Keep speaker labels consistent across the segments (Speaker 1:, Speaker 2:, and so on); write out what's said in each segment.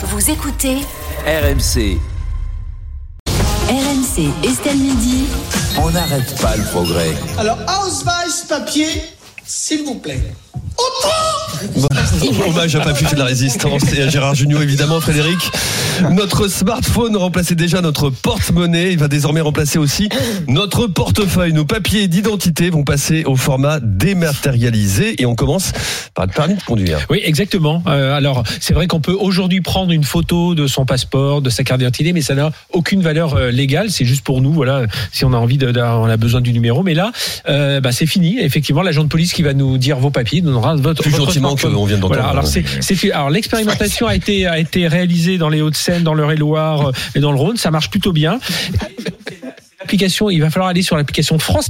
Speaker 1: Vous écoutez
Speaker 2: RMC,
Speaker 1: RMC Estelle Midi.
Speaker 2: on n'arrête pas le progrès.
Speaker 3: Alors, Ausweis papier, s'il vous plaît.
Speaker 4: Hommage à Papy de la résistance et à Gérard Junior évidemment Frédéric. Notre smartphone remplaçait déjà notre porte-monnaie, il va désormais remplacer aussi notre portefeuille. Nos papiers d'identité vont passer au format dématérialisé et on commence par le permis de conduire.
Speaker 5: Oui, exactement. Euh, alors, c'est vrai qu'on peut aujourd'hui prendre une photo de son passeport, de sa carte d'identité, mais ça n'a aucune valeur euh, légale. C'est juste pour nous, voilà, si on a envie, de, de- on a besoin du numéro. Mais là, euh, bah, c'est fini. Effectivement, l'agent de police qui va nous dire vos papiers, nous donnera votre.
Speaker 4: Plus
Speaker 5: votre
Speaker 4: gentiment qu'on vient d'entendre.
Speaker 5: Voilà. Alors, c'est, c'est fait. Alors, l'expérimentation a été a été réalisée dans les Hauts-de-Seine, dans l'Eure-et-Loire euh, et dans le Rhône. Ça marche plutôt bien. L'application, il va falloir aller sur l'application France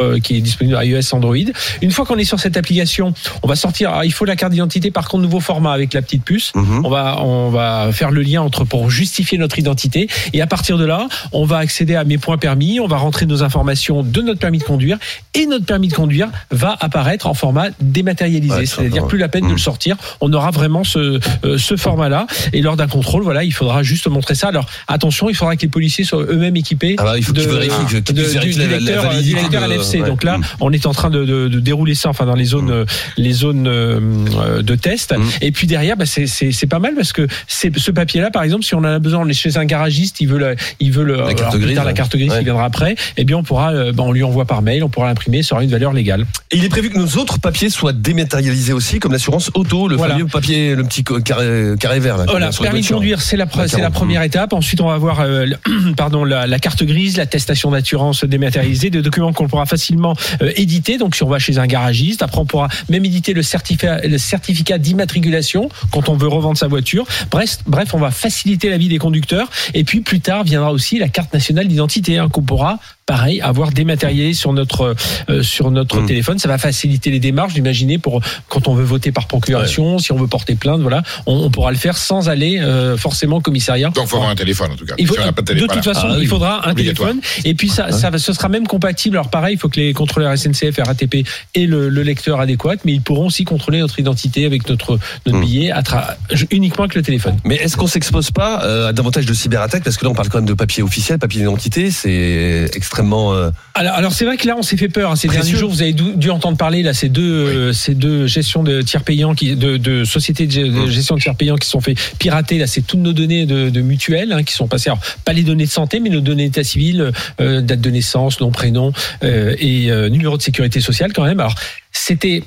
Speaker 5: euh, qui est disponible à iOS Android. Une fois qu'on est sur cette application, on va sortir. alors, il faut la carte d'identité par contre nouveau format avec la petite puce.
Speaker 4: Mhm.
Speaker 5: On va on va faire le lien entre pour justifier notre identité et à partir de là, on va accéder à mes points permis. On va rentrer nos informations de notre permis de conduire et notre permis de conduire va apparaître en format dématérialisé.
Speaker 4: Ouais,
Speaker 5: C'est-à-dire plus la peine de
Speaker 4: Mhm.
Speaker 5: le sortir. On aura vraiment ce euh, ce format-là et lors d'un contrôle, voilà, il faudra juste montrer ça. Alors attention, il faudra que les policiers soient eux-mêmes équipés
Speaker 4: Ah bah, il faut
Speaker 5: de-
Speaker 4: que- qu'ils
Speaker 5: de-
Speaker 4: puissent
Speaker 5: du,
Speaker 4: vérifier
Speaker 5: du
Speaker 4: la- la
Speaker 5: lecteur,
Speaker 4: validité
Speaker 5: du lecteur
Speaker 4: ouais.
Speaker 5: Donc là,
Speaker 4: Mm.
Speaker 5: on est en train de, de- de dérouler ça, enfin dans les zones, euh, les zones euh, de test.
Speaker 4: Mm.
Speaker 5: Et puis derrière, bah, c'est- pas mal parce que ce papier-là, par exemple, si on en a besoin, on est chez un garagiste, il veut le, il veut le,
Speaker 4: La carte
Speaker 5: alors, plus
Speaker 4: grise,
Speaker 5: tard, la carte grise
Speaker 4: Ouais.
Speaker 5: qui viendra après. Eh bien, on pourra, euh, bah, on lui envoie par mail, on pourra l'imprimer, ça aura une valeur légale.
Speaker 4: Et il est prévu que nos autres papiers soient dématérialisés aussi, comme l'assurance auto, le
Speaker 5: Voilà.
Speaker 4: fameux papier, le petit carré, carré vert. Là,
Speaker 5: Voilà, permis de conduire, c'est la, pre-
Speaker 4: La
Speaker 5: c'est la
Speaker 4: 40.
Speaker 5: première étape. Ensuite, on va avoir euh, pardon, la, la carte grise, l'attestation d'assurance dématérialisée, des documents qu'on pourra facilement euh, éditer. Donc, si on va chez un garagiste, après, on pourra même éditer le certificat, le certificat d'immatriculation quand on veut revendre sa voiture. Bref, bref, on va faciliter la vie des conducteurs. Et puis, plus tard, viendra aussi la carte nationale d'identité hein, qu'on pourra pareil avoir dématérialisé sur notre euh, sur notre
Speaker 4: Mm.
Speaker 5: téléphone ça va faciliter les démarches imaginez pour quand on veut voter par procuration si on veut porter plainte voilà on, on pourra le faire sans aller euh, forcément au commissariat
Speaker 6: Donc, il faut avoir un téléphone, en tout cas.
Speaker 5: il faut-
Speaker 6: Si de
Speaker 5: de
Speaker 6: téléphone,
Speaker 5: toute façon,
Speaker 4: Ah
Speaker 5: il faudra un téléphone. Et puis ça, ça, ce sera même compatible. Alors pareil, il faut que les contrôleurs SNCF, RATP et le, le lecteur adéquat, mais ils pourront aussi contrôler notre identité avec notre notre
Speaker 4: Hmm.
Speaker 5: billet à tra- uniquement avec le téléphone.
Speaker 4: Mais est-ce qu'on s'expose pas euh, à davantage de cyberattaques? Parce que là, on parle quand même de papier officiel, papier d'identité, c'est extrêmement. Euh,
Speaker 5: Alors, alors c'est vrai que là, on s'est fait peur. hein. Ces
Speaker 4: Précieux.
Speaker 5: derniers jours, vous avez dû, dû entendre parler là ces deux euh, ces deux gestions de tiers payants qui de, de sociétés de,
Speaker 4: Mmh.
Speaker 5: de gestion de tiers payants qui se sont fait pirater. Là, c'est toutes nos données de, de mutuelles hein, qui sont passées. Alors, pas les données de santé, mais nos données d'état civil, euh, date de naissance, nom, prénom euh, et euh, numéro de sécurité sociale quand même. Alors, c'était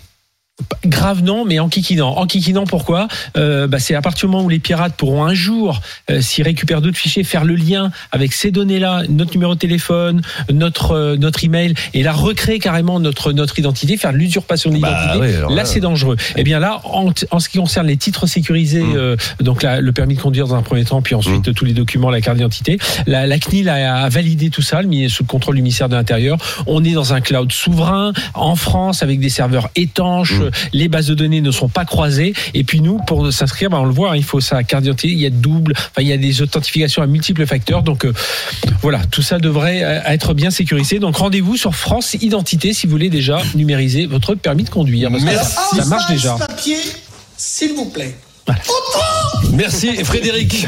Speaker 5: Grave non, mais enquiquinant. Enquiquinant pourquoi? Euh, bah, C'est à partir du moment où les pirates pourront un jour, euh, s'ils récupèrent d'autres fichiers, faire le lien avec ces données-là, notre numéro de téléphone, notre euh, notre email, et là recréer carrément notre notre identité, faire l'usurpation de
Speaker 4: Bah,
Speaker 5: l'identité.
Speaker 4: oui,
Speaker 5: là,
Speaker 4: là-
Speaker 5: c'est dangereux. Et bien là, en, en ce qui concerne les titres sécurisés,
Speaker 4: Mm.
Speaker 5: euh, donc là, le permis de conduire dans un premier temps, puis ensuite tous les documents, la carte d'identité, la, la CNIL a, a validé tout ça, le mis sous le contrôle du ministère de l'Intérieur. On est dans un cloud souverain en France avec des serveurs étanches. Les bases de données ne sont pas croisées. Et puis nous, pour s'inscrire, bah, on le voit, hein, il faut sa carte d'identité. Il y a double, enfin il y a des authentifications à multiples facteurs. Donc euh, voilà, tout ça devrait euh, être bien sécurisé. Donc rendez-vous sur France Identité si vous voulez déjà numériser votre permis de conduire. Parce que
Speaker 4: Merci.
Speaker 5: ça, ça marche déjà.
Speaker 3: papier, s'il vous plaît.
Speaker 4: Merci Frédéric.